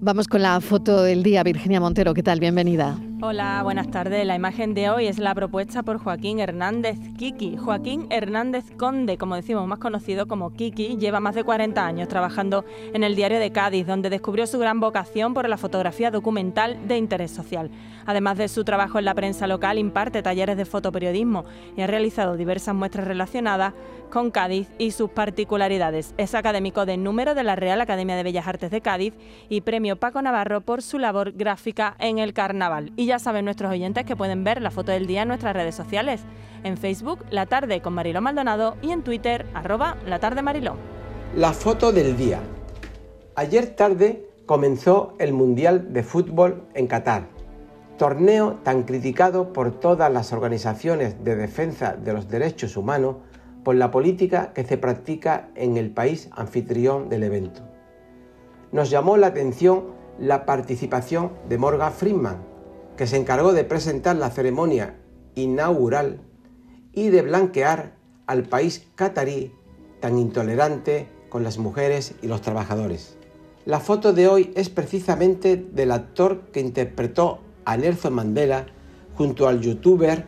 Vamos con la foto del día, Virginia Montero. ¿Qué tal? Bienvenida. Hola, buenas tardes. La imagen de hoy es la propuesta por Joaquín Hernández Kiki. Joaquín Hernández Conde, como decimos, más conocido como Kiki, lleva más de 40 años trabajando en el diario de Cádiz, donde descubrió su gran vocación por la fotografía documental de interés social. Además de su trabajo en la prensa local, imparte talleres de fotoperiodismo y ha realizado diversas muestras relacionadas con Cádiz y sus particularidades. Es académico de número de la Real Academia de Bellas Artes de Cádiz y premio Paco Navarro por su labor gráfica en el carnaval. Y ya saben nuestros oyentes que pueden ver la foto del día en nuestras redes sociales. En Facebook, La Tarde con Mariló Maldonado y en Twitter, arroba La Tarde Mariló. La foto del día. Ayer tarde comenzó el Mundial de Fútbol en Qatar, torneo tan criticado por todas las organizaciones de defensa de los derechos humanos por la política que se practica en el país anfitrión del evento. Nos llamó la atención la participación de Morgan Friedman, que se encargó de presentar la ceremonia inaugural y de blanquear al país catarí tan intolerante con las mujeres y los trabajadores. La foto de hoy es precisamente del actor que interpretó a Nelson Mandela junto al youtuber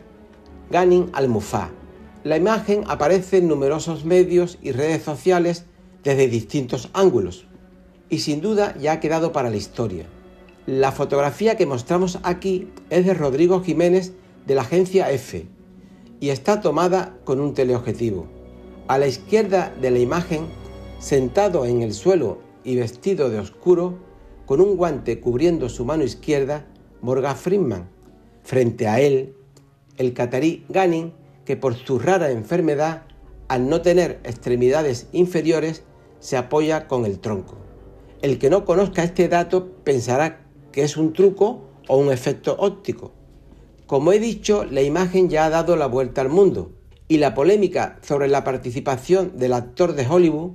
Ganin Al-Mufa. La imagen aparece en numerosos medios y redes sociales desde distintos ángulos y sin duda ya ha quedado para la historia. La fotografía que mostramos aquí es de Rodrigo Jiménez de la agencia F y está tomada con un teleobjetivo. A la izquierda de la imagen, sentado en el suelo y vestido de oscuro, con un guante cubriendo su mano izquierda, Morgan Friedman. Frente a él, el catarí Ganin, que por su rara enfermedad, al no tener extremidades inferiores, se apoya con el tronco. El que no conozca este dato pensará que es un truco o un efecto óptico. Como he dicho, la imagen ya ha dado la vuelta al mundo y la polémica sobre la participación del actor de Hollywood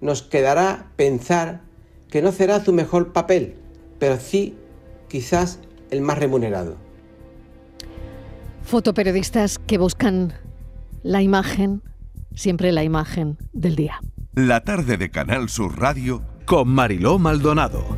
nos quedará pensar que no será su mejor papel, pero sí quizás el más remunerado. Fotoperiodistas que buscan la imagen, siempre la imagen del día. La tarde de Canal Sur Radio con Mariló Maldonado